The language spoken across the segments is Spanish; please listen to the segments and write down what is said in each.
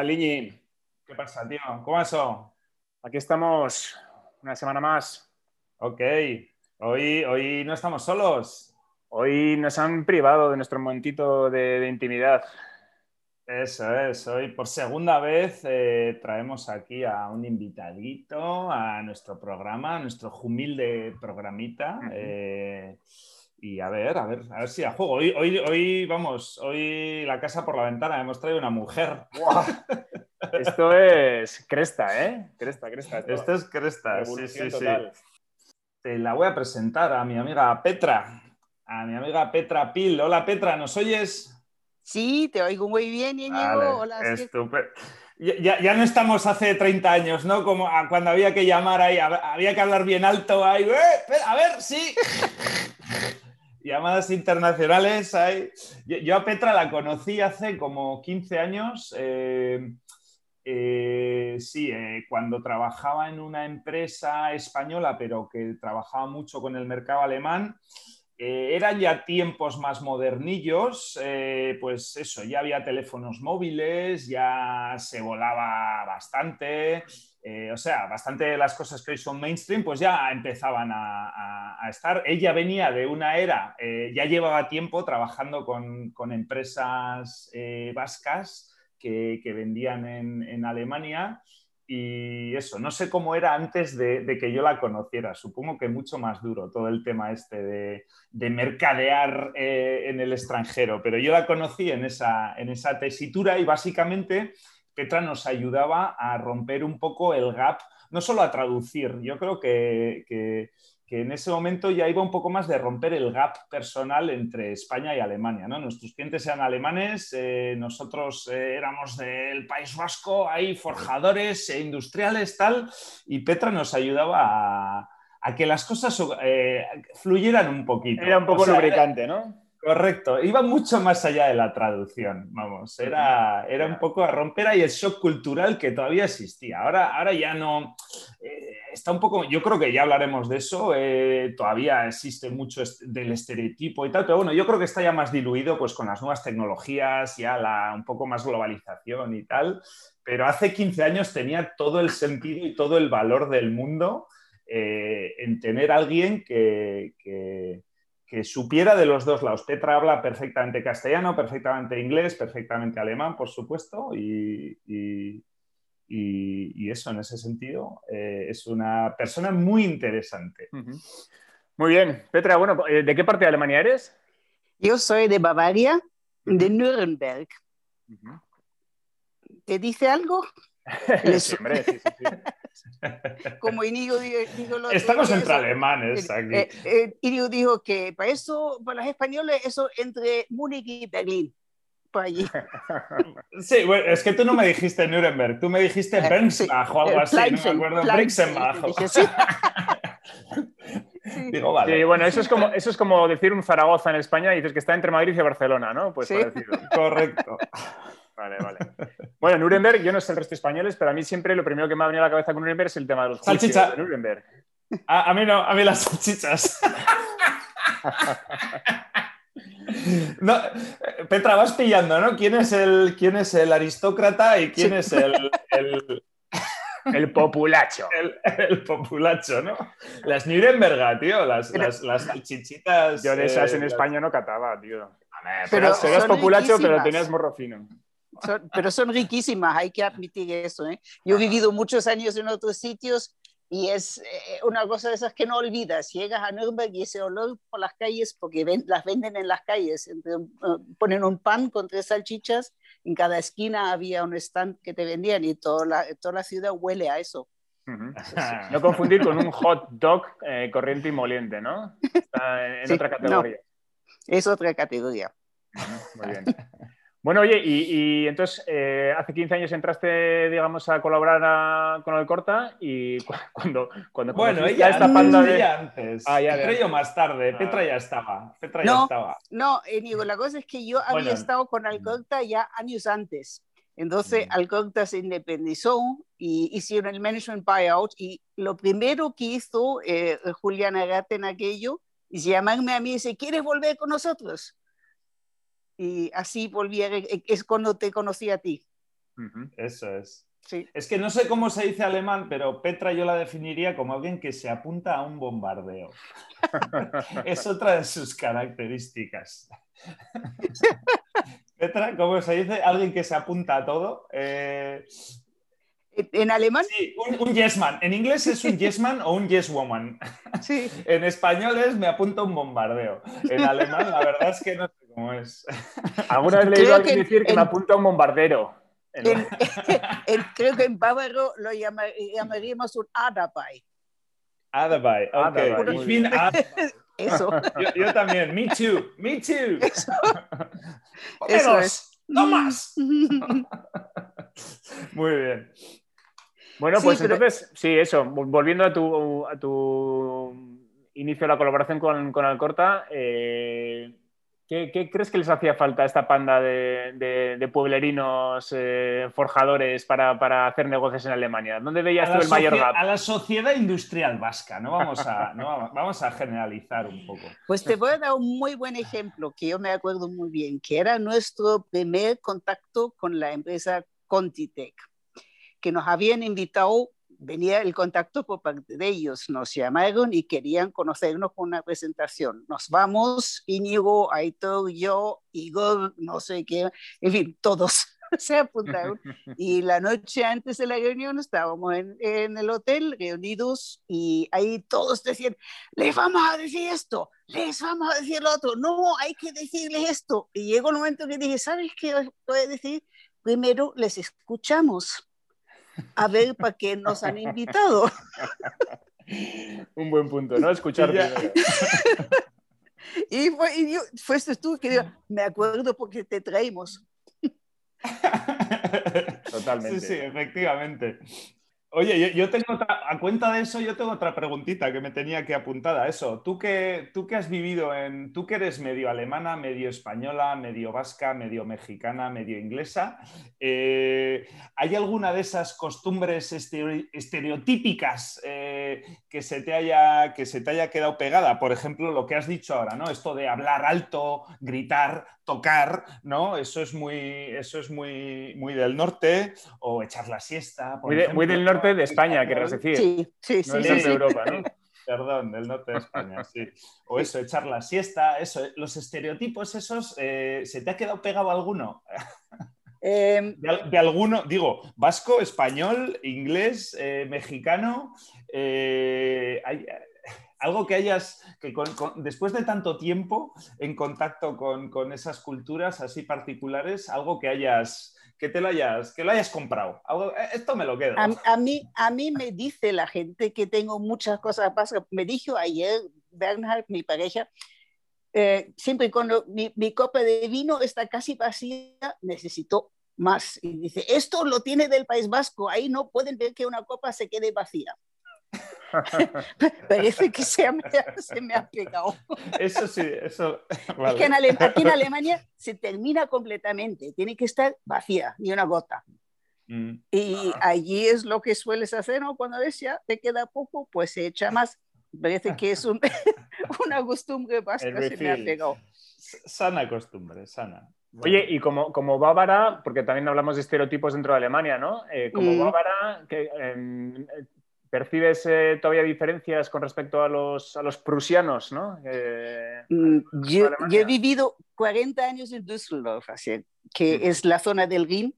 tal, Iñi? ¿Qué pasa, tío? ¿Cómo eso? Aquí estamos una semana más. Ok, hoy, hoy no estamos solos. Hoy nos han privado de nuestro momentito de, intimidad. Eso es, hoy por segunda vez eh, traemos aquí a un invitadito a nuestro programa, a nuestro humilde programita. Y a ver, a ver, a ver si a juego. Hoy, hoy, hoy, vamos, hoy la casa por la ventana hemos traído una mujer. Esto es cresta, ¿eh? Cresta, cresta. Esto, es cresta, sí, sí, sí. Te la voy a presentar a mi amiga Petra, a mi amiga Petra Pil. Hola Petra, ¿nos oyes? Sí, te oigo muy bien, Íñigo. Hola. Estupendo. Ya, ya, no estamos hace 30 años, ¿no? Como cuando había que llamar ahí, había que hablar bien alto ahí. ¡Eh! A ver, sí llamadas internacionales hay. Yo, a Petra la conocí hace como 15 años. Eh, eh, sí, eh, cuando trabajaba en una empresa española, pero que trabajaba mucho con el mercado alemán. eran ya tiempos más modernillos, pues eso, ya había teléfonos móviles, ya se volaba bastante, eh, o sea, bastante de las cosas que hoy son mainstream, pues ya empezaban a, estar. Ella venía de una era, eh, ya llevaba tiempo trabajando con, empresas eh, vascas que, vendían en, Alemania. Y eso, no sé cómo era antes de, que yo la conociera. Supongo que mucho más duro todo el tema este de, de mercadear en el extranjero. Pero yo la conocí en esa, en esa tesitura y básicamente Petra nos ayudaba a romper un poco el gap, no solo a traducir, yo creo que, en ese momento ya iba un poco más de romper el gap personal entre España y Alemania. ¿no? Nuestros clientes eran alemanes, eh, nosotros eh, éramos del País Vasco, hay forjadores e industriales, tal, y Petra nos ayudaba a, que las cosas eh, fluyeran un poquito. Era un poco lubricante, ¿no? Correcto, iba mucho más allá de la traducción, vamos, era, era un poco a romper ahí el shock cultural que todavía existía. Ahora, ahora ya no, eh, está un poco, yo creo que ya hablaremos de eso, eh, todavía existe mucho del estereotipo y tal, pero bueno, yo creo que está ya más diluido pues con las nuevas tecnologías, ya la, un poco más globalización y tal, pero hace 15 años tenía todo el sentido y todo el valor del mundo eh, en tener alguien que que supiera de los dos lados. Petra habla perfectamente castellano, perfectamente inglés, perfectamente alemán, por supuesto, y, eso en ese sentido eh, es una persona muy interesante. Muy bien. Petra, bueno, eh, ¿de qué parte de Alemania eres? Yo soy de Bavaria, de Nuremberg. ¿Te dice algo? sí, hombre, sí, sí, Como Inigo dijo, Estamos entre alemanes aquí. Eh, eh, Inigo dijo que para eso, para los españoles, eso entre Múnich y Berlín. Por allí. Sí, bueno, es que tú no me dijiste Nuremberg, tú me dijiste eh, Bensbach o algo así, no me acuerdo, Brixenbach. Sí. Digo, vale. Sí, bueno, eso es, como, eso es como decir un Zaragoza en España y dices que está entre Madrid y Barcelona, ¿no? Pues Correcto. Vale, vale. Bueno, Nuremberg, yo no sé el resto de españoles, pero a mí siempre lo primero que me ha venido a la cabeza con Nuremberg es el tema de los Salchicha. de Nuremberg. A, mí no, a mí las salchichas. Petra, vas pillando, ¿no? ¿Quién es el, quién es el aristócrata y quién es el, el... populacho. El, populacho, ¿no? Las Nuremberg, tío, las, las, salchichitas. Yo de esas en eh, España no cataba, tío. Pero, serías populacho, pero tenías morro fino. Pero son riquísimas, hay que admitir eso. ¿eh? Yo he vivido muchos años en otros sitios y es eh, una cosa de esas que no olvidas. Llegas a Nürnberg y ese olor por las calles, porque las venden en las calles, eh, ponen un pan con tres salchichas, en cada esquina había un stand que te vendían y toda la, toda la ciudad huele a eso. No confundir con un hot dog corriente y moliente, ¿no? Está en otra categoría. Es otra categoría. Muy bien. Bueno, oye, y, entonces eh, hace 15 años entraste, digamos, a colaborar con el Corta y cuando, cuando bueno, ella esta panda de... antes. Ah, ya Petra yo más tarde. Ah. Petra ya estaba. Petra no, ya estaba. No, eh, digo, la cosa es que yo había estado con Alcorta ya años antes. Entonces, mm. Alcorta se independizó y hicieron el management buyout y lo primero que hizo eh, Juliana Garte en aquello es llamarme a mí y dice, ¿quieres volver con nosotros? Y así volví a, es cuando te conocí a ti. Eso es. Sí. Es que no sé cómo se dice alemán, pero Petra yo la definiría como alguien que se apunta a un bombardeo. es otra de sus características. Petra, ¿cómo se dice? Alguien que se apunta a todo. Eh, En alemán, sí, un, un yes man. En inglés es un yes man o un yes woman. sí. En español es me apunta a un bombardeo. En alemán la verdad es que no sé cómo es. Alguna vez le he a alguien que decir que en- me apunta a un bombardero. En- En- en- creo que en bávaro lo llama- llamaríamos un Adabei. Adabei, ok. Ich bin. Ah. Eso. Yo, yo también, me too, me too. Eso, eso es. no más. Muy bien. Bueno, Sí, pues pero- entonces, sí, eso, vol- volviendo a tu, a tu inicio de la colaboración con, con Alcorta, eh, ¿qué, qué crees que les hacía falta a esta panda de, de- de pueblerinos eh, forjadores para, para hacer negocios en Alemania? ¿Dónde veías tú el mayor gap? a la sociedad industrial vasca, no vamos a, no vamos, vamos a generalizar un poco. Pues te voy a dar un muy buen ejemplo que yo me acuerdo muy bien, que era nuestro primer contacto con la empresa Contitech, que nos habían invitado, venía el contacto por parte de ellos, nos llamaron y querían conocernos con una presentación. Nos vamos, Íñigo, Aitor, yo, Igor, no sé qué, en fin, todos se apuntaron. Y la noche antes de la reunión estábamos en, en el hotel reunidos y ahí todos decían, les vamos a decir esto, les vamos a decir lo otro, no, hay que decirles esto. Y llegó el momento que dije, ¿sabes qué voy a decir? Primero les escuchamos a ver para qué nos han invitado. Un buen punto, ¿no? Escuchar Y fue, y yo, fuiste tú que digo, me acuerdo porque te traímos. Totalmente. Sí, sí, efectivamente. Oye, yo, tengo otra, a cuenta de eso, yo tengo otra preguntita que me tenía que apuntar a eso. Tú que, tú que has vivido en, tú que eres medio alemana, medio española, medio vasca, medio mexicana, medio inglesa, eh, ¿hay alguna de esas costumbres estere- estereotípicas eh, que, se te haya, que se te haya quedado pegada? Por ejemplo, lo que has dicho ahora, ¿no? Esto de hablar alto, gritar, tocar, ¿no? Eso es muy, eso es muy, muy del norte, o echar la siesta. por Muy, de- muy ejemplo, del norte de ¿no? España, querrás decir. Sí, sí, No sí. del sí, norte sí. de Europa, ¿no? Perdón, del norte de España, sí. O eso, echar la siesta, eso. Los estereotipos esos, eh, ¿se te ha quedado pegado alguno? Eh, De, al- de alguno, digo, vasco, español, inglés, eh, mexicano, eh, hay- algo que hayas, que después de tanto tiempo en contacto con, con esas culturas así particulares, algo que hayas, que te lo hayas, que lo hayas comprado. Eh, esto me lo quedo. a, mí, a mí me dice la gente que tengo muchas cosas vascas. Me dijo ayer Bernhard, mi pareja, eh, siempre cuando mi, mi copa de vino está casi vacía, necesito más. Y dice, esto lo tiene del País Vasco, ahí no pueden ver que una copa se quede vacía. Parece que se me, ha- se me ha pegado. Eso sí, eso. Es vale. que en Ale- aquí en Alemania se termina completamente, tiene que estar vacía, ni una gota. Mm. Y allí es lo que sueles hacer, ¿no? Cuando ves ya te queda poco, pues se echa más. Parece que es un- una costumbre vasca, se me ha pegado. Sana costumbre, sana. Oye, y como, como bávara, porque también hablamos de estereotipos dentro de Alemania, ¿no? Eh, como Mm. bávara, que, eh, ¿percibes eh, todavía diferencias con respecto a los, a los prusianos, ¿no? Eh, Mm, Yo, he vivido 40 años en Düsseldorf, así, que es la zona del Rin,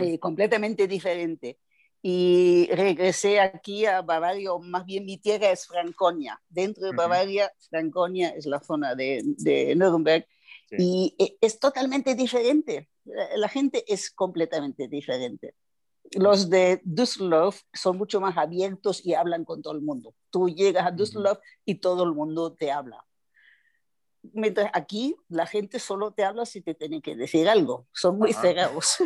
eh, completamente diferente. Y regresé aquí a Bavaria, o más bien mi tierra es Franconia. Dentro de. Bavaria, Franconia es la zona de, de Nuremberg. Sí. Y eh, es totalmente diferente. La gente es completamente diferente. Los de Düsseldorf son mucho más abiertos y hablan con todo el mundo. Tú llegas a Düsseldorf y todo el mundo te habla. Mientras aquí la gente solo te habla si te tiene que decir algo. Son muy Ajá. cerrados.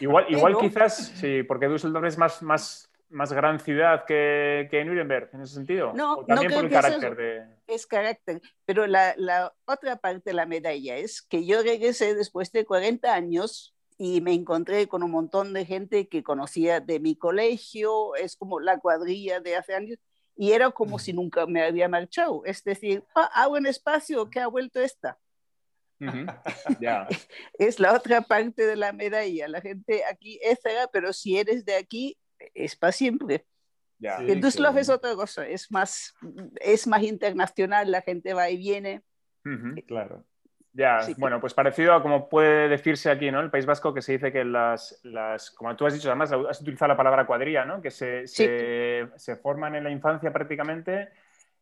Igual, igual Pero- quizás, sí, porque Düsseldorf es más, más, más gran ciudad que, que Nuremberg, en ese sentido. No, o también no por el que carácter de... es carácter. Pero la, la otra parte de la medalla es que yo regresé después de 40 años y me encontré con un montón de gente que conocía de mi colegio, es como la cuadrilla de hace años, y era como si nunca me había marchado. Es decir, ah, hago un espacio que ha vuelto esta. Es la otra parte de la medalla. La gente aquí es fea, pero si eres de aquí, es para siempre. Yeah. Sí, Düsseldorf es otra cosa, es más, es más internacional, la gente va y viene. Claro. Ya, bueno, pues parecido a como puede decirse aquí, ¿no? El País Vasco, que se dice que las, las como tú has dicho, además has utilizado la palabra cuadrilla, ¿no? Que se, se, se forman en la infancia prácticamente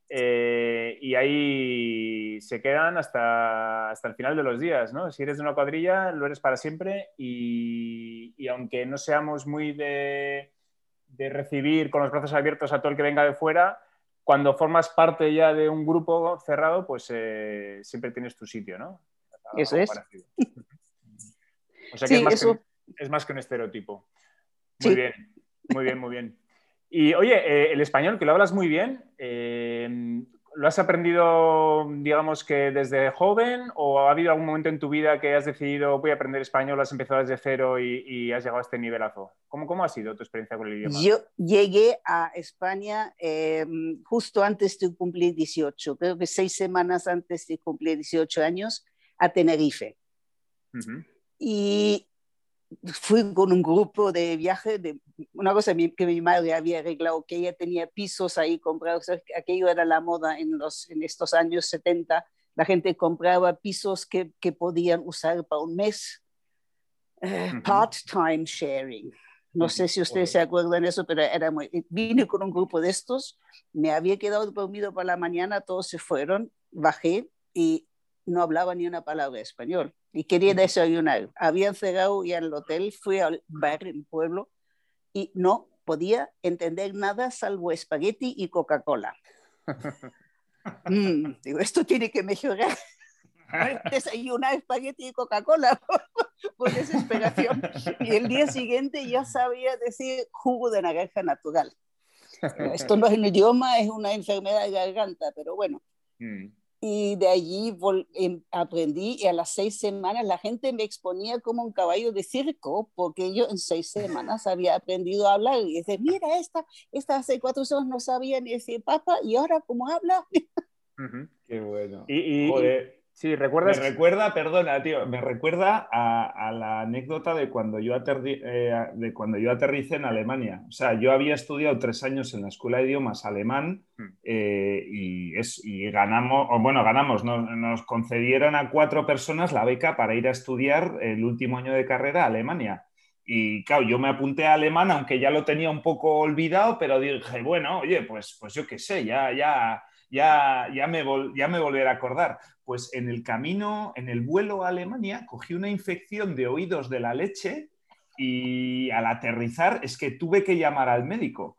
eh, y ahí se quedan hasta, hasta el final de los días, ¿no? Si eres de una cuadrilla, lo eres para siempre y, y aunque no seamos muy de, de, recibir con los brazos abiertos a todo el que venga de fuera, cuando formas parte ya de un grupo cerrado, pues eh, siempre tienes tu sitio, ¿no? Eso es. O sea que, es, más que es, más que un estereotipo. Muy bien, muy bien, muy bien. Y oye, eh, el español, que lo hablas muy bien, eh, ¿lo has aprendido, digamos que desde joven o ha habido algún momento en tu vida que has decidido voy a aprender español, has empezado desde cero y, has llegado a este nivelazo? ¿Cómo, ¿Cómo ha sido tu experiencia con el idioma? Yo llegué a España eh, justo antes de cumplir 18, creo que seis semanas antes de cumplir 18 años, a Tenerife. Y fui con un grupo de viaje, de una cosa que mi madre había arreglado, que ella tenía pisos ahí comprados, aquello era la moda en, los, en estos años 70, la gente compraba pisos que, que podían usar para un mes, eh, part-time sharing. No sé si ustedes se acuerdan de eso, pero era muy... Vine con un grupo de estos, me había quedado dormido para la mañana, todos se fueron, bajé y no hablaba ni una palabra de español y quería desayunar. Habían cerrado ya el hotel, fui al bar en pueblo y no podía entender nada salvo espagueti y Coca-Cola. Mm, digo, esto tiene que mejorar. Desayunar espagueti y Coca-Cola por desesperación. Y el día siguiente ya sabía decir jugo de naranja natural. Esto no es un idioma, es una enfermedad de garganta, pero bueno. Mm y de allí em, aprendí y a las seis semanas la gente me exponía como un caballo de circo porque yo en seis semanas había aprendido a hablar y dice, mira, esta, esta hace cuatro años no sabía ni decir papa y ahora cómo habla. Qué bueno. Y, Sí, ¿recuerdas? Me recuerda, perdona, tío, me recuerda a, la anécdota de cuando, yo eh, de cuando yo aterricé en Alemania. O sea, yo había estudiado tres años en la escuela de idiomas alemán hmm. eh, y, es, ganamos, o bueno, ganamos, nos concedieron a cuatro personas la beca para ir a estudiar el último año de carrera a Alemania. Y claro, yo me apunté a alemán, aunque ya lo tenía un poco olvidado, pero dije, bueno, oye, pues, pues yo qué sé, ya, ya, ya, ya, me ya me volveré a acordar. Pues en el camino, en el vuelo a Alemania, cogí una infección de oídos de la leche y al aterrizar es que tuve que llamar al médico.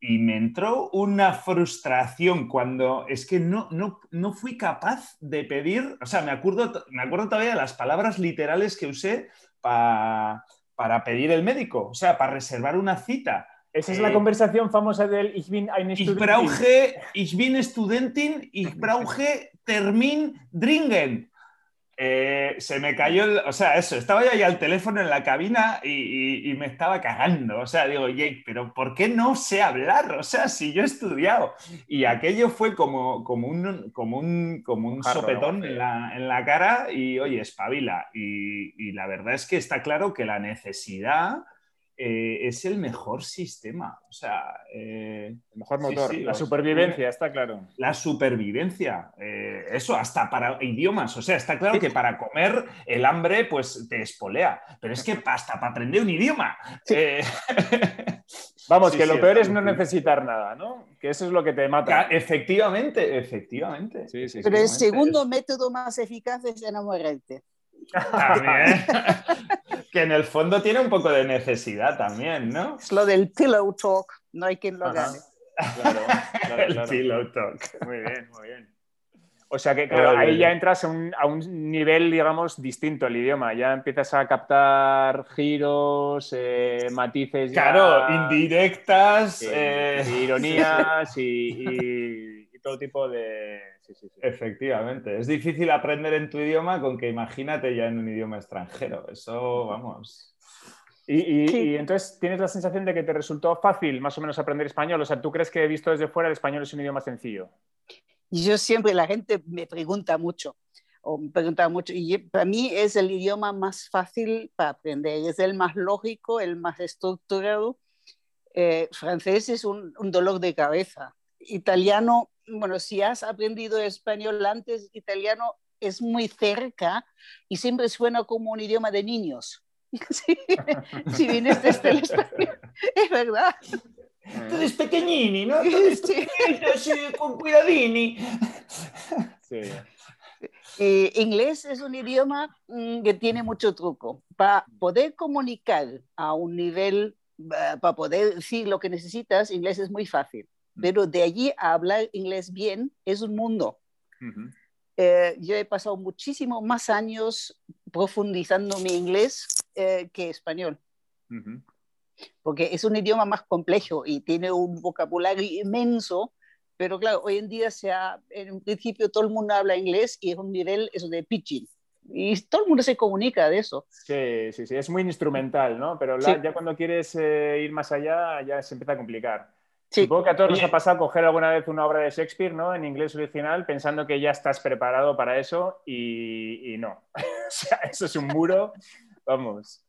Y me entró una frustración cuando es que no, no, no fui capaz de pedir, o sea, me acuerdo, me acuerdo todavía de las palabras literales que usé para pedir el médico, o sea, para reservar una cita esa es la eh, conversación famosa del Ich bin ein Studentin. Ich brauche, ich bin Studentin, ich brauche Termin dringen. Eh, se me cayó, el, o sea, eso, estaba yo ahí al teléfono en la cabina y, me estaba cagando. O sea, digo, Jake, pero ¿por qué no sé hablar? O sea, si yo he estudiado. Y aquello fue como, como un, como un, como un sopetón en la, en la, cara y, oye, espabila. Y, y la verdad es que está claro que la necesidad eh, es el mejor sistema. O sea, eh, el mejor motor. la supervivencia, está claro. La supervivencia. Eh, eso, hasta para idiomas. O sea, está claro que para comer el hambre, pues te espolea. Pero es que hasta para aprender un idioma. Vamos, que lo peor es no necesitar nada, ¿no? Que eso es lo que te mata. Efectivamente, efectivamente. Pero el segundo método más eficaz es enamorarte. También. que en el fondo tiene un poco de necesidad también, ¿no? Es lo del pillow talk, no hay quien lo gane. Claro, claro, el pillow talk. Muy bien, muy bien. O sea que ahí ya entras a un, a un, nivel, digamos, distinto el idioma. Ya empiezas a captar giros, eh, matices. Claro, indirectas. Eh, ironías y, todo tipo de, Efectivamente. Es difícil aprender en tu idioma con que imagínate ya en un idioma extranjero. Eso, vamos. Y, entonces tienes la sensación de que te resultó fácil más o menos aprender español. O sea, ¿tú crees que visto desde fuera el español es un idioma sencillo? Yo siempre, la gente me pregunta mucho, o me preguntaba mucho, y para mí es el idioma más fácil para aprender, es el más lógico, el más estructurado. Eh, francés es un, un, dolor de cabeza. Italiano, bueno, si has aprendido español antes, italiano es muy cerca y siempre suena como un idioma de niños. si vienes desde el español, es verdad. Tú eres pequeñini, ¿no? Tú con cuidadini. Sí. Eh, inglés es un idioma mm, que tiene mucho truco. Para poder comunicar a un nivel, para poder decir lo que necesitas, inglés es muy fácil. Pero de allí a hablar inglés bien es un mundo. Eh, yo he pasado muchísimo más años profundizando mi inglés eh, que español. Porque es un idioma más complejo y tiene un vocabulario inmenso pero claro, hoy en día se en un principio todo el mundo habla inglés y es un nivel eso de pitching. Y todo el mundo se comunica de eso. Sí, sí, sí, es muy instrumental, ¿no? Pero ya cuando quieres eh, ir más allá ya se empieza a complicar. Supongo que a todos nos ha pasado coger alguna vez una obra de Shakespeare, ¿no? En inglés original, pensando que ya estás preparado para eso y, y no. o sea, eso es un muro, vamos.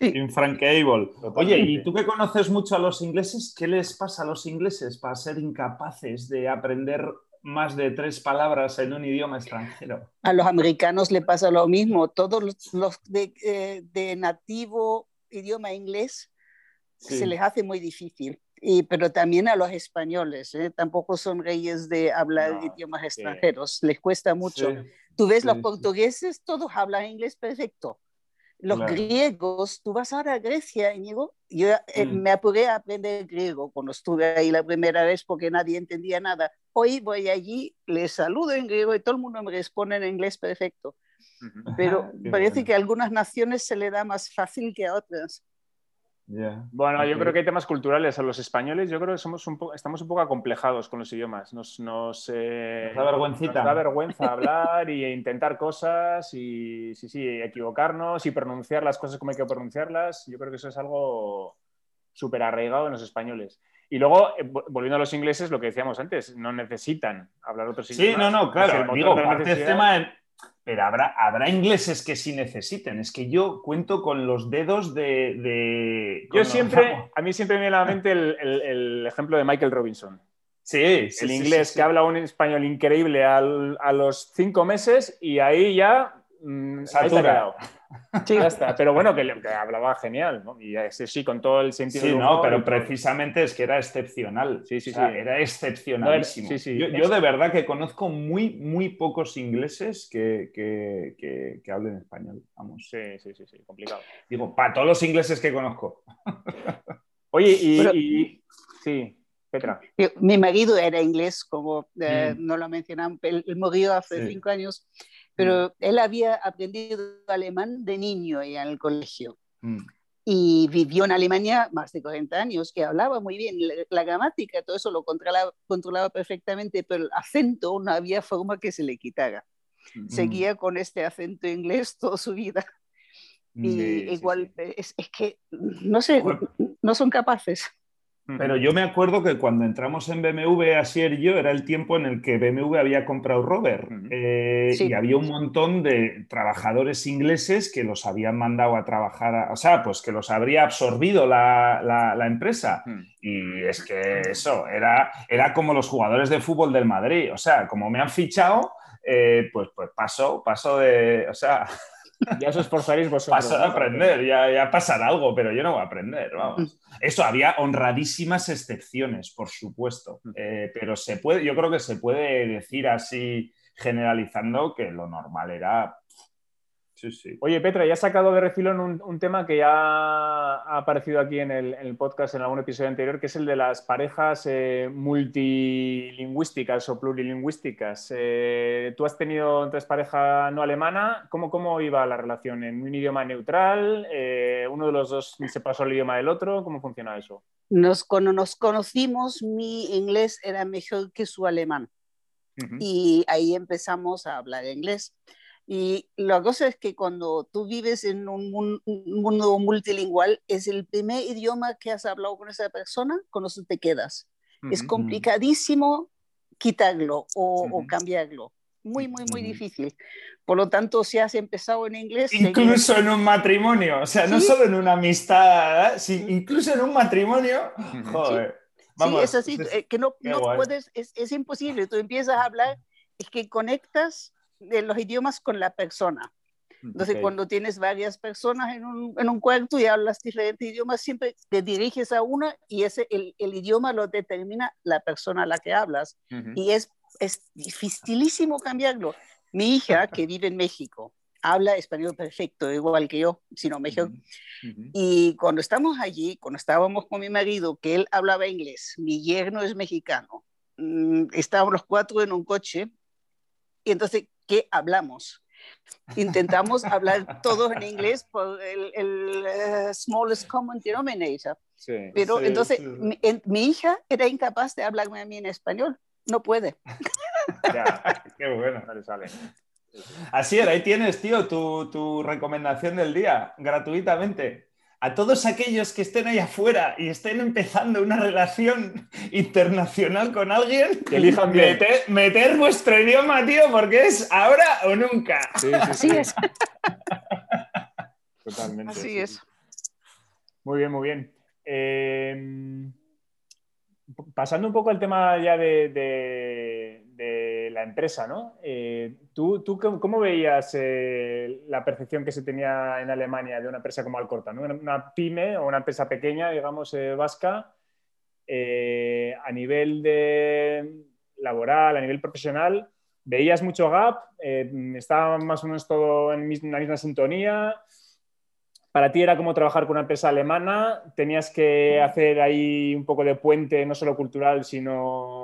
Infranqueable. Oye, y tú que conoces mucho a los ingleses, ¿qué les pasa a los ingleses para ser incapaces de aprender más de tres palabras en un idioma extranjero? A los americanos le pasa lo mismo. Todos los, eh, de, nativo idioma inglés se les hace muy difícil. Y, pero también a los españoles, ¿eh? tampoco son reyes de hablar idiomas extranjeros, les cuesta mucho. Tú ves los portugueses, todos hablan inglés perfecto los griegos, tú vas ahora a Grecia, Íñigo, yo eh, mm. me apuré a aprender griego cuando estuve ahí la primera vez porque nadie entendía nada. Hoy voy allí, les saludo en griego y todo el mundo me responde en inglés perfecto. Pero parece que a algunas naciones se le da más fácil que a otras. Bueno, yo creo que hay temas culturales. A los españoles yo creo que somos un estamos un poco acomplejados con los idiomas. Nos, nos, eh, da vergüenza hablar e intentar cosas y sí, sí, equivocarnos y pronunciar las cosas como hay que pronunciarlas. Yo creo que eso es algo súper arraigado en los españoles. Y luego, eh, volviendo a los ingleses, lo que decíamos antes, no necesitan hablar otros idiomas. Sí, no, no, claro. Digo, parte tema pero habrá, habrá ingleses que sí necesiten. Es que yo cuento con los dedos de... yo siempre, a mí siempre me viene a la mente el, ejemplo de Michael Robinson. Sí, el inglés que habla un español increíble a los cinco meses y ahí ya Mm, Satura. Sí. Ya está. Pero bueno, que, hablaba genial, ¿no? Y ese sí, con todo el sentido. Sí, no, pero precisamente es que era excepcional. Sí, sí, sí. Era excepcionalísimo. yo, de verdad que conozco muy, muy pocos ingleses que, que, hablen español. Vamos. Sí, sí, sí, sí, complicado. Digo, para todos los ingleses que conozco. Oye, y, sí. Petra. Mi marido era inglés, como eh, mm. no lo mencionamos, él, murió hace cinco años pero mm. él había aprendido alemán de niño en el colegio. Mm. Y vivió en Alemania más de 40 años, que hablaba muy bien. La, gramática, todo eso lo controlaba, controlaba, perfectamente, pero el acento no había forma que se le quitara. Mm. Seguía con este acento inglés toda su vida. Y igual, Es, es, que, no sé, no son capaces. Pero yo me acuerdo que cuando entramos en BMW, Asier y yo, era el tiempo en el que BMW había comprado Rover. Eh, y había un montón de trabajadores ingleses que los habían mandado a trabajar, o sea, pues que los habría absorbido la, empresa. Y es que eso, era, era como los jugadores de fútbol del Madrid. O sea, como me han fichado, eh, pues, pues paso, paso de, o sea... Ya os esforzaréis vosotros. Paso a aprender, ya, ya pasará algo, pero yo no voy a aprender, vamos. Eso, había honradísimas excepciones, por supuesto, eh, pero se puede, yo creo que se puede decir así, generalizando, que lo normal era Oye, Petra, ya has sacado de refilón un, tema que ya ha aparecido aquí en el, podcast en algún episodio anterior, que es el de las parejas eh, multilingüísticas o plurilingüísticas. Eh, tú has tenido entonces pareja no alemana. ¿Cómo, ¿Cómo iba la relación? ¿En un idioma neutral? Eh, ¿Uno de los dos se pasó al idioma del otro? ¿Cómo funciona eso? Nos, cuando nos conocimos, mi inglés era mejor que su alemán. Y ahí empezamos a hablar inglés. Y la cosa es que cuando tú vives en un, mundo multilingüal, es el primer idioma que has hablado con esa persona, con eso te quedas. Es complicadísimo quitarlo o, cambiarlo. muy, muy, muy difícil. Por lo tanto, si has empezado en inglés... Incluso en un matrimonio, o sea, no solo en una amistad, ¿eh? incluso en un matrimonio, joder. Vamos, sí, es así, eh, que no, no puedes, es, es, imposible, tú empiezas a hablar, es que conectas de los idiomas con la persona. Entonces, cuando tienes varias personas en un, en un, cuarto y hablas diferentes idiomas, siempre te diriges a una y ese, el, el idioma lo determina la persona a la que hablas. Y es, es dificilísimo cambiarlo. Mi hija, que vive en México, habla español perfecto, igual que yo, sino mejor. Y cuando estamos allí, cuando estábamos con mi marido, que él hablaba inglés, mi yerno es mexicano, mm, estábamos los cuatro en un coche, y entonces, ¿qué hablamos? Intentamos hablar todos en inglés por el, el eh, smallest common denominator. Pero entonces Mi, hija era incapaz de hablarme a mí en español. No puede. qué bueno. sale. Así era, ahí tienes, tío, tu, tu recomendación del día, gratuitamente a todos aquellos que estén ahí afuera y estén empezando una relación internacional con alguien, que elijan bien. Meter, vuestro idioma, tío, porque es ahora o nunca. Sí, Así es. Totalmente. Así es. Muy bien, muy bien. Eh, pasando un poco al tema ya de, la empresa, ¿no? Eh, ¿tú, ¿tú, cómo veías eh, la percepción que se tenía en Alemania de una empresa como Alcorta? ¿no? Una, pyme o una empresa pequeña, digamos, eh, vasca, a nivel de laboral, a nivel profesional, ¿veías mucho gap? ¿Estaba más o menos todo en la misma sintonía? para ti era como trabajar con una empresa alemana, tenías que hacer ahí un poco de puente, no solo cultural, sino eh,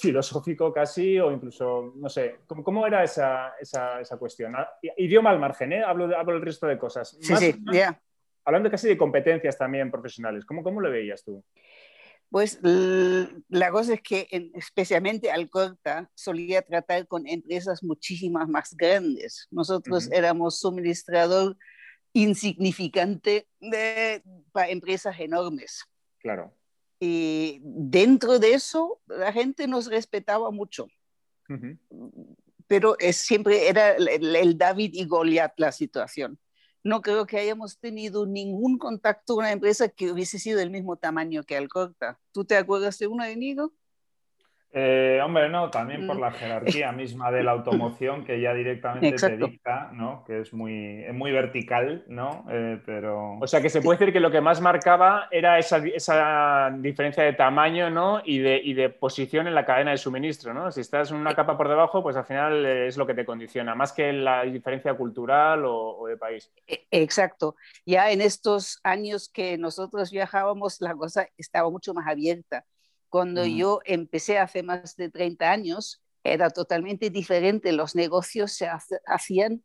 filosófico casi, o incluso, no sé, ¿cómo, cómo era esa, esa, esa, cuestión? Ah, idioma al margen, ¿eh? hablo, hablo del resto de cosas. Sí, sí, ya. Hablando casi de competencias también profesionales, ¿cómo, cómo lo veías tú? Pues la cosa es que especialmente Alcorta solía tratar con empresas muchísimas más grandes. Nosotros éramos suministrador insignificante de, para empresas enormes. Claro. Y dentro de eso, la gente nos respetaba mucho. Pero es, siempre era el, David y Goliat la situación. No creo que hayamos tenido ningún contacto con una empresa que hubiese sido del mismo tamaño que Alcorta. ¿Tú te acuerdas de una, Inigo? Eh, hombre, no, también por mm. la jerarquía misma de la automoción que ya directamente te dicta, ¿no? Que es muy, muy vertical, ¿no? Eh, pero... O sea, que se puede decir que lo que más marcaba era esa, esa diferencia de tamaño, ¿no? Y de, y de, posición en la cadena de suministro, ¿no? Si estás en una capa por debajo, pues al final es lo que te condiciona, más que la diferencia cultural o, o de país. E, exacto. Ya en estos años que nosotros viajábamos, la cosa estaba mucho más abierta cuando yo empecé hace más de 30 años, era totalmente diferente. Los negocios se hacían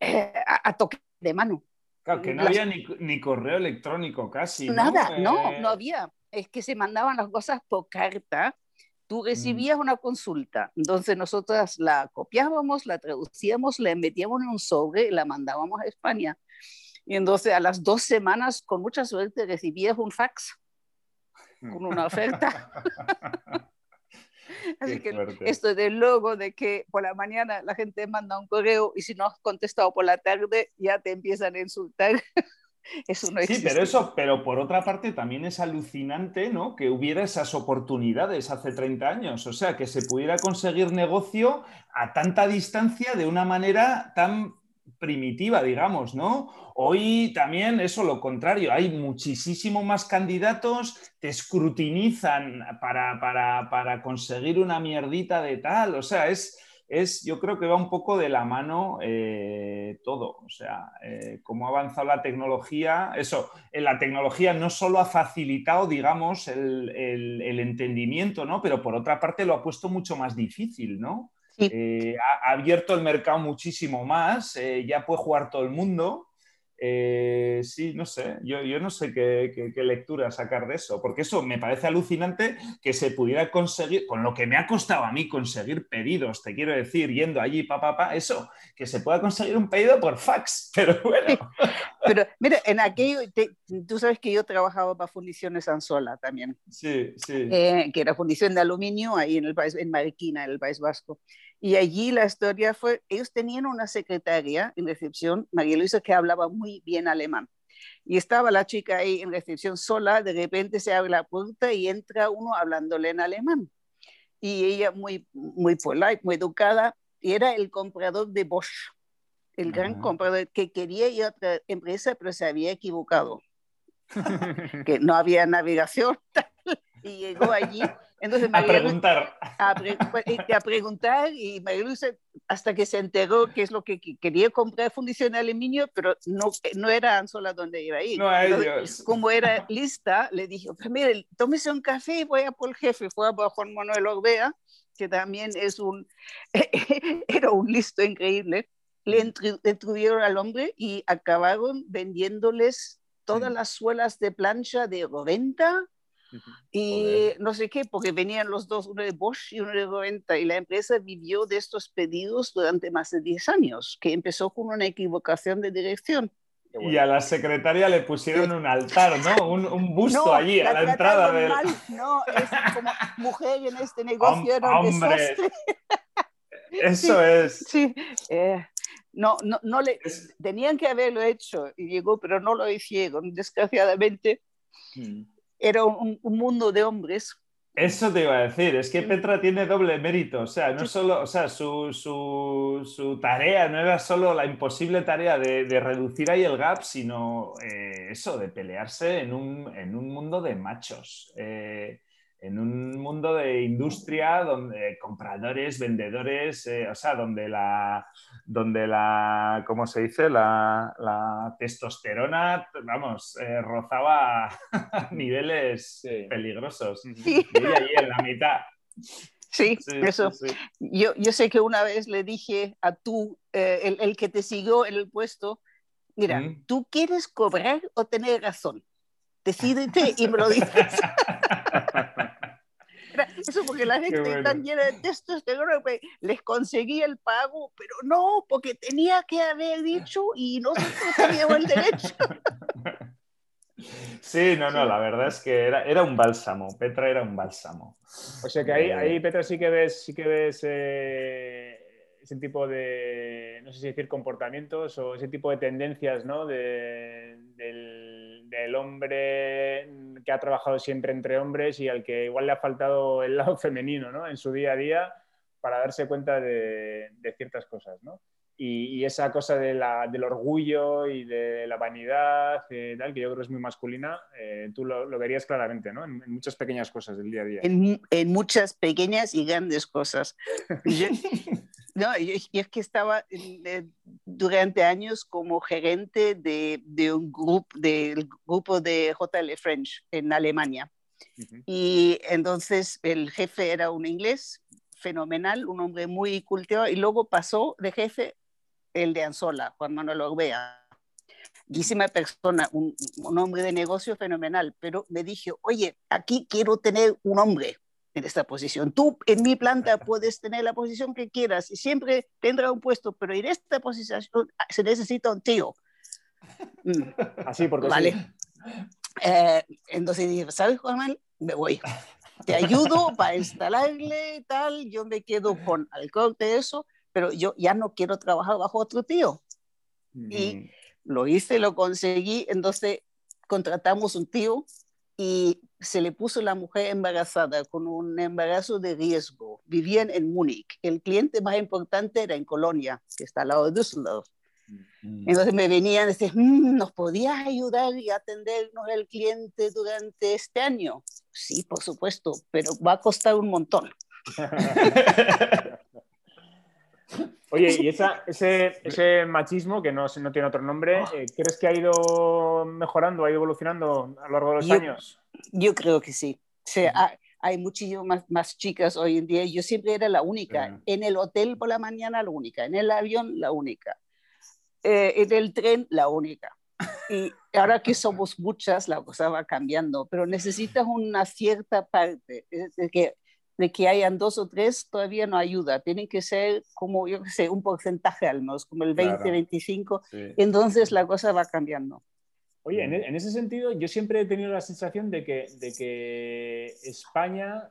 eh, a, toque de mano. Claro, que no había ni, correo electrónico casi. Nada, no, no, había. Es que se mandaban las cosas por carta. Tú recibías una consulta, entonces nosotras la copiábamos, la traducíamos, la metíamos en un sobre y la mandábamos a España. Y entonces a las dos semanas, con mucha suerte, recibías un fax con una oferta. Así que esto del logo de que por la mañana la gente manda un correo y si no has contestado por la tarde ya te empiezan a insultar. eso no Sí, pero eso, pero por otra parte también es alucinante, ¿no? Que hubiera esas oportunidades hace 30 años, o sea, que se pudiera conseguir negocio a tanta distancia de una manera tan primitiva, digamos, ¿no? Hoy también eso lo contrario, hay muchísimo más candidatos, te escrutinizan para, para, conseguir una mierdita de tal, o sea, es, es, yo creo que va un poco de la mano eh, todo, o sea, eh, cómo ha avanzado la tecnología, eso, en la tecnología no solo ha facilitado, digamos, el, el entendimiento, ¿no? Pero por otra parte lo ha puesto mucho más difícil, ¿no? Eh, ha, abierto el mercado muchísimo más, eh, ya puede jugar todo el mundo. Eh, sí, no sé, yo, no sé qué, lectura sacar de eso, porque eso me parece alucinante que se pudiera conseguir, con lo que me ha costado a mí conseguir pedidos, te quiero decir, yendo allí, papá, pa, eso, que se pueda conseguir un pedido por fax, pero bueno. Pero mira, en aquello, tú sabes que yo trabajaba para Fundiciones Anzola también. Sí, sí. que era fundición de aluminio ahí en el país, en Mariquina, en el País Vasco. Y allí la historia fue, ellos tenían una secretaria en recepción, María Luisa, que hablaba muy bien alemán. Y estaba la chica ahí en recepción sola, de repente se abre la puerta y entra uno hablándole en alemán. Y ella muy, muy polite, muy educada, y era el comprador de Bosch, el gran comprador que quería ir a otra empresa, pero se había equivocado. que no había navegación y llegó allí. Entonces, a preguntar. Pues, a, preguntar y María hasta que se enteró que es lo que quería comprar fundición de aluminio, pero no, no era Anzola donde iba a ir. No, a ellos. Como era lista, le dijo, pues mire, tómese un café y voy a por el jefe. Fue a Juan Manuel Orbea, que también es un, era un listo increíble. Le intruyeron al hombre y acabaron vendiéndoles todas las suelas de plancha de 90 y no sé qué, porque venían los dos, uno de Bosch y uno de 90, y la empresa vivió de estos pedidos durante más de 10 años, que empezó con una equivocación de dirección. Y a la secretaria le pusieron un altar, ¿no? Un, un busto allí, a la entrada del... No, es como mujer en este negocio era un desastre. Eso es. Sí, eh, no, no, no le... Tenían que haberlo hecho y llegó, pero no lo hicieron, desgraciadamente. Mm era un, mundo de hombres. Eso te iba a decir, es que Petra tiene doble mérito, o sea, no solo, o sea, su, su, tarea no era solo la imposible tarea de, reducir ahí el gap, sino eh, eso, de pelearse en un, en un mundo de machos. Eh, en un mundo de industria donde compradores, vendedores, eh, o sea, donde la, donde la, ¿cómo se dice? La, testosterona, vamos, eh, rozaba niveles peligrosos. Y ahí en la mitad. Sí, eso. yo, yo, sé que una vez le dije a tú, eh, el, que te siguió en el puesto, mira, ¿tú quieres cobrar o tener razón? Decídete y me lo dices. Eso porque la gente está llena de textos, les conseguí el pago, pero no, porque tenía que haber dicho y nosotros teníamos el derecho. Sí, no, no, la verdad es que era, era un bálsamo, Petra era un bálsamo. O sea que ahí, ahí Petra, sí que ves, sí que ves eh, ese tipo de, no sé si decir comportamientos o ese tipo de tendencias, ¿no? De, del, del, hombre que ha trabajado siempre entre hombres y al que igual le ha faltado el lado femenino, ¿no? En su día a día para darse cuenta de, de ciertas cosas, ¿no? Y, esa cosa de la, del orgullo y de la vanidad, eh, tal, que yo creo es muy masculina, eh, tú lo, lo, verías claramente, ¿no? En, muchas pequeñas cosas del día a día. En, en muchas pequeñas y grandes cosas. no, y, es que estaba eh, durante años como gerente de, de un grupo, del grupo de JL French en Alemania. Y entonces el jefe era un inglés fenomenal, un hombre muy cultivado, y luego pasó de jefe el de Anzola, Juan Manuel Orbea. Guísima persona, un, hombre de negocio fenomenal, pero me dije, oye, aquí quiero tener un hombre en esta posición. Tú en mi planta puedes tener la posición que quieras y siempre tendrá un puesto, pero en esta posición se necesita un tío. Mm. Así, porque vale. Eh, entonces dije, ¿sabes, Juan Manuel? Me voy. Te ayudo para instalarle y tal, yo me quedo con el corte eso, pero yo ya no quiero trabajar bajo otro tío. Y lo hice, lo conseguí, entonces contratamos un tío y se le puso la mujer embarazada con un embarazo de riesgo. Vivían en Múnich. El cliente más importante era en Colonia, que está al lado de Düsseldorf. Entonces me venían y decían, mm, ¿nos podías ayudar y atendernos el cliente durante este año? Sí, por supuesto, pero va a costar un montón. Oye, y ese, machismo, que no, no tiene otro nombre, ah. eh, ¿crees que ha ido mejorando, ha ido evolucionando a lo largo de los años? Yo creo que sí. O sea, hay, muchísimas más, chicas hoy en día. Yo siempre era la única. En el hotel por la mañana, la única. En el avión, la única. Eh, en el tren, la única. Y ahora que somos muchas, la cosa va cambiando, pero necesitas una cierta parte. de que de que hayan dos o tres todavía no ayuda, tienen que ser como, yo sé, un porcentaje al menos, como el 20, 25, entonces la cosa va cambiando. Oye, en, en, ese sentido, yo siempre he tenido la sensación de que, de que España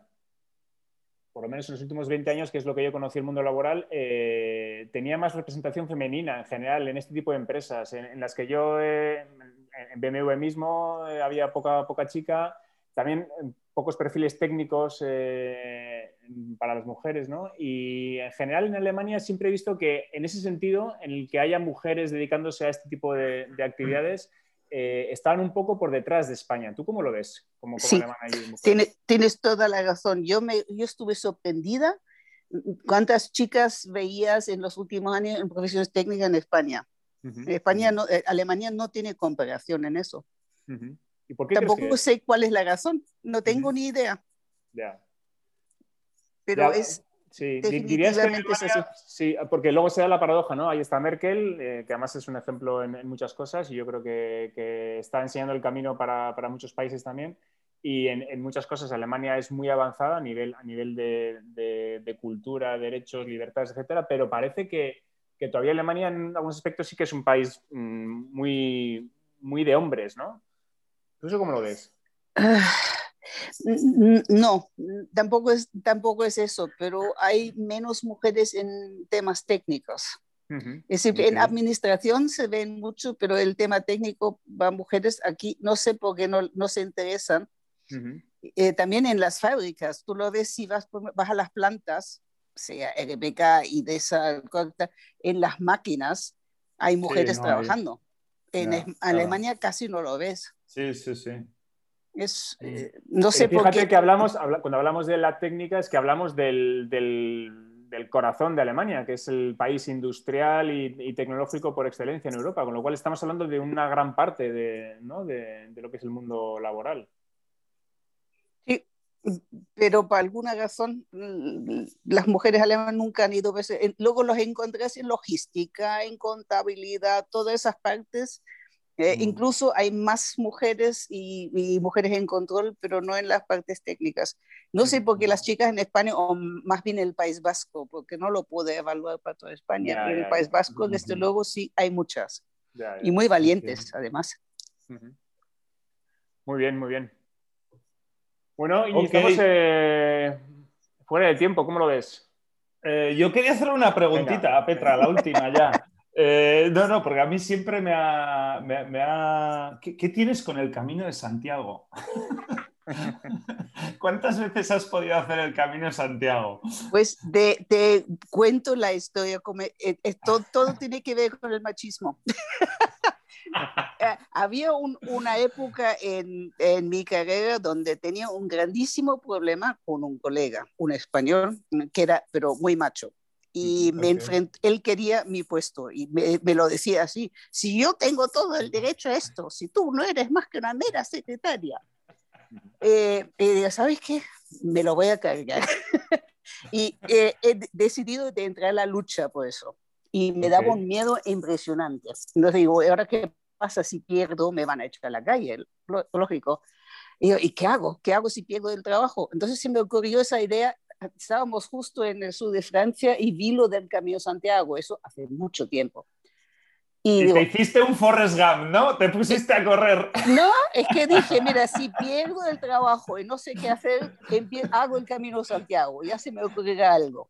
por lo menos en los últimos 20 años, que es lo que yo conocí el mundo laboral, eh, tenía más representación femenina en general en este tipo de empresas, en, las que yo, en BMW mismo, había poca, poca chica, también pocos perfiles técnicos para las mujeres, ¿no? Y en general en Alemania siempre he visto que en ese sentido, en el que haya mujeres dedicándose a este tipo de, actividades, eh, están un poco por detrás de España. ¿Tú cómo lo ves? Como, sí, tienes, toda la razón. Yo, me, yo estuve sorprendida cuántas chicas veías en los últimos años en profesiones técnicas en España. España no, eh, Alemania no tiene comparación en eso. ¿Y por qué Tampoco sé cuál es la razón, no tengo ni idea. Ya pero es... Sí, dirías que sí, porque luego se da la paradoja, ¿no? Ahí está Merkel, eh, que además es un ejemplo en, muchas cosas y yo creo que, está enseñando el camino para, muchos países también. Y en, muchas cosas Alemania es muy avanzada a nivel, a nivel de, cultura, derechos, libertades, etcétera, pero parece que, todavía Alemania en algunos aspectos sí que es un país mm, muy, muy de hombres, ¿no? ¿Tú eso cómo lo ves? No, tampoco es, tampoco es eso, pero hay menos mujeres en temas técnicos. Es decir, en administración se ven mucho, pero el tema técnico va mujeres aquí, no sé por qué no, no se interesan. Eh, también en las fábricas, tú lo ves si vas, vas a las plantas, sea RBK y de esa en las máquinas hay mujeres trabajando. En Alemania casi no lo ves. Sí, sí, sí. Es, eh, no sé por qué. que hablamos, cuando hablamos de la técnica es que hablamos del, corazón de Alemania, que es el país industrial y, tecnológico por excelencia en Europa, con lo cual estamos hablando de una gran parte de, lo que es el mundo laboral. Sí, pero por alguna razón mm, las mujeres alemanas nunca han ido. Luego los encontré en logística, en contabilidad, todas esas partes eh, mm. Incluso hay más mujeres y, mujeres en control, pero no en las partes técnicas. No sé por qué las chicas en España, o más bien en el País Vasco, porque no lo pude evaluar para toda España, pero en el País Vasco, desde luego, sí hay muchas. y muy valientes, además. Muy bien, muy bien. Bueno, y estamos eh, fuera de tiempo, ¿cómo lo ves? Eh, yo quería hacer una preguntita a Petra, la última ya. Eh, no, no, porque a mí siempre me ha... ¿Qué, tienes con el Camino de Santiago? ¿Cuántas veces has podido hacer el Camino de Santiago? Pues te, cuento la historia, eh, todo, tiene que ver con el machismo. Eh, había una época en, en, mi carrera donde tenía un grandísimo problema con un colega, un español, que era, pero muy macho y me él quería mi puesto y me, lo decía así, si yo tengo todo el derecho a esto, si tú no eres más que una mera secretaria, eh, eh, ¿sabes qué? Me lo voy a cargar. y eh, he decidido de entrar a la lucha por eso. Y me daba un miedo impresionante. Entonces digo, ¿ahora qué pasa si pierdo? Me van a echar a la calle, lógico. Y, yo, ¿y qué hago? ¿Qué hago si pierdo el trabajo? Entonces se me ocurrió esa idea estábamos justo en el sur de Francia y vi lo del Camino Santiago, eso hace mucho tiempo. Y, te hiciste un Forrest Gump, ¿no? Te pusiste a correr. No, es que dije, mira, si pierdo el trabajo y no sé qué hacer, hago el Camino Santiago, ya se me ocurrirá algo.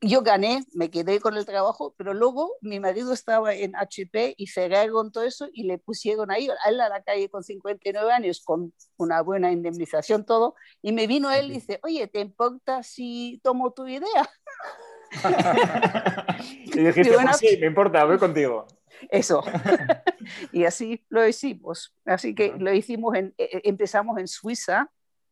Yo gané, me quedé con el trabajo, pero luego mi marido estaba en HP y se con todo eso y le pusieron ahí, a él a la calle con 59 años, con una buena indemnización, todo. Y me vino él y dice, oye, ¿te importa si tomo tu idea? y dijiste, pues sí, me importa, voy contigo. Eso. y así lo hicimos. Así que lo hicimos, en, e, e, empezamos en Suiza,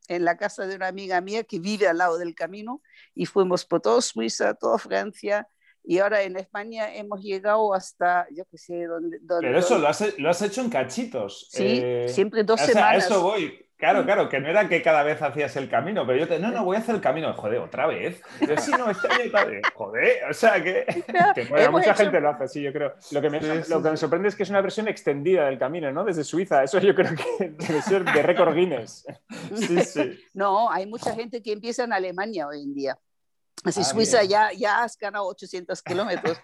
en la casa de una amiga mía que vive al lado del camino y fuimos por toda Suiza, toda Francia y ahora en España hemos llegado hasta, yo qué sé, dónde... Pero eso Lo, has, lo has, hecho en cachitos. Sí, eh, siempre dos semanas. A eso voy. Claro, claro, que no era que cada vez hacías el camino, pero yo te, no, no, voy a hacer el camino, joder, otra vez. Yo sí, no, este año joder, o sea que, mucha gente lo hace, sí, yo creo. Lo que, me, lo que me sorprende es que es una versión extendida del camino, ¿no? Desde Suiza, eso yo creo que debe ser de récord Guinness. Sí, sí. No, hay mucha gente que empieza en Alemania hoy en día. Así, Suiza ya, ya has ganado 800 kilómetros.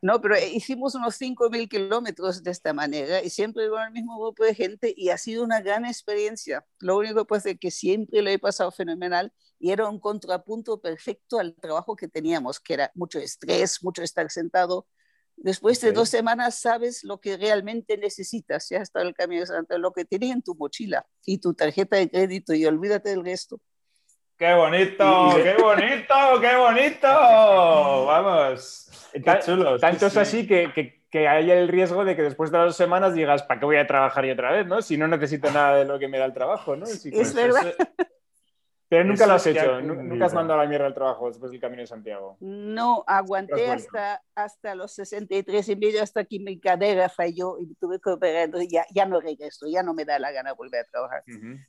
No, pero hicimos unos 5.000 kilómetros de esta manera y siempre con el mismo grupo de gente y ha sido una gran experiencia. Lo único pues es que siempre lo he pasado fenomenal y era un contrapunto perfecto al trabajo que teníamos, que era mucho estrés, mucho estar sentado. Después de dos semanas sabes lo que realmente necesitas, ya está el camino de lo que tienes en tu mochila y tu tarjeta de crédito y olvídate del resto. ¡Qué bonito! ¡Qué bonito! ¡Qué bonito! Vamos. Qué chulo. Tanto es así que, que, hay el riesgo de que después de dos semanas digas, ¿para qué voy a trabajar yo otra vez? ¿no? Si no necesito nada de lo que me da el trabajo. ¿no? es pues, verdad. Pero nunca lo has hecho, nunca has mandado a la mierda el trabajo después del Camino de Santiago. No, aguanté hasta, hasta los 63 y medio, hasta que mi cadera falló y tuve que operar, entonces ya, ya no regreso, ya no me da la gana volver a trabajar.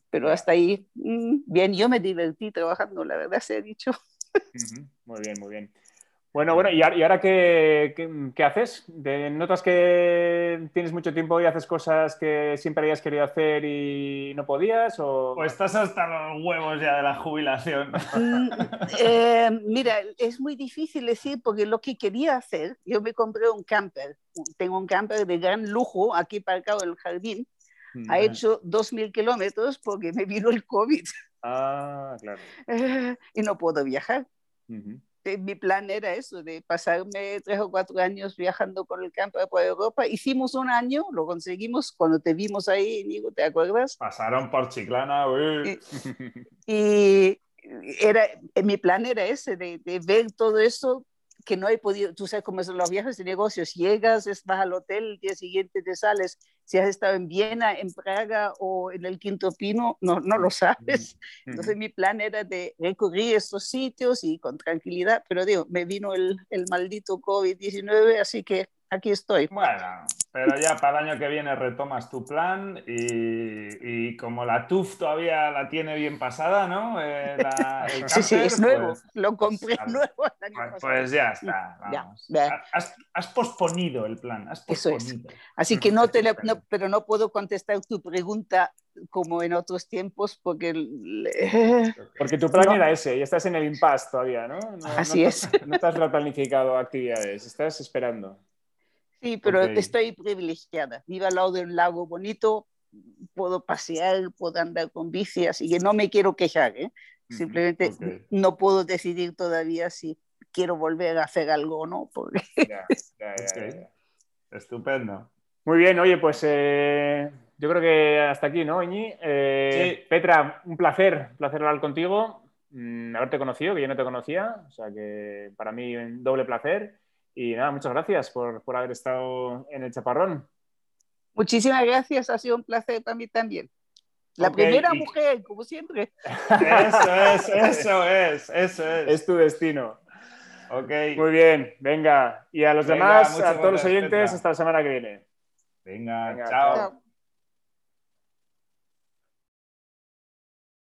Pero hasta ahí, mm, bien, yo me divertí trabajando, la verdad se ha dicho. Muy bien, muy bien. Bueno, bueno, ¿y ahora qué, qué, haces? ¿Notas que tienes mucho tiempo y haces cosas que siempre habías querido hacer y no podías? O, pues estás hasta los huevos ya de la jubilación. Mm, eh, mira, es muy difícil decir porque lo que quería hacer, yo me compré un camper. Tengo un camper de gran lujo aquí parcado en el jardín. Ha mm. hecho 2.000 kilómetros porque me vino el COVID. Ah, claro. y no puedo viajar. Eh, mi plan era eso, de pasarme tres o cuatro años viajando con el campo por Europa. Hicimos un año, lo conseguimos cuando te vimos ahí, Nico, ¿te acuerdas? Pasaron por Chiclana, Y, era, eh, mi plan era ese, de, de ver todo eso que no he podido, tú sabes cómo son los viajes de negocios, llegas, vas al hotel, el día siguiente te sales, si has estado en Viena, en Praga o en el Quinto Pino, no, no lo sabes. Entonces mi plan era de recorrer estos sitios y con tranquilidad, pero digo, me vino el, el maldito COVID-19, así que aquí estoy. Bueno, pero ya para el año que viene retomas tu plan y, como la TUF todavía la tiene bien pasada, ¿no? Eh, sí, sí, es nuevo. Pues, lo compré pues, nuevo. El año pues, pues, ya está. Vamos. has, posponido el plan. Has posponido. Así que no te no, pero no puedo contestar tu pregunta como en otros tiempos porque... Porque tu plan era ese y estás en el impasse todavía, ¿no? Así es. No estás replanificado actividades, estás esperando. Sí, pero estoy privilegiada. Vivo al lado de un lago bonito, puedo pasear, puedo andar con bici, así que no me quiero quejar. ¿eh? Simplemente no puedo decidir todavía si quiero volver a hacer algo o no. Porque... Estupendo. Muy bien, oye, pues eh, yo creo que hasta aquí, ¿no, Iñi? Eh, Petra, un placer, un placer hablar contigo, mm, haberte conocido, que yo no te conocía, o sea que para mí un doble placer. Y nada, muchas gracias por, por haber estado en el Chaparrón. Muchísimas gracias, ha sido un placer para mí también. La primera mujer, como siempre. Eso es, eso es, eso es. Es tu destino. Ok. Muy bien, venga. Y a los demás, a todos los oyentes, hasta la semana que viene. Venga, chao.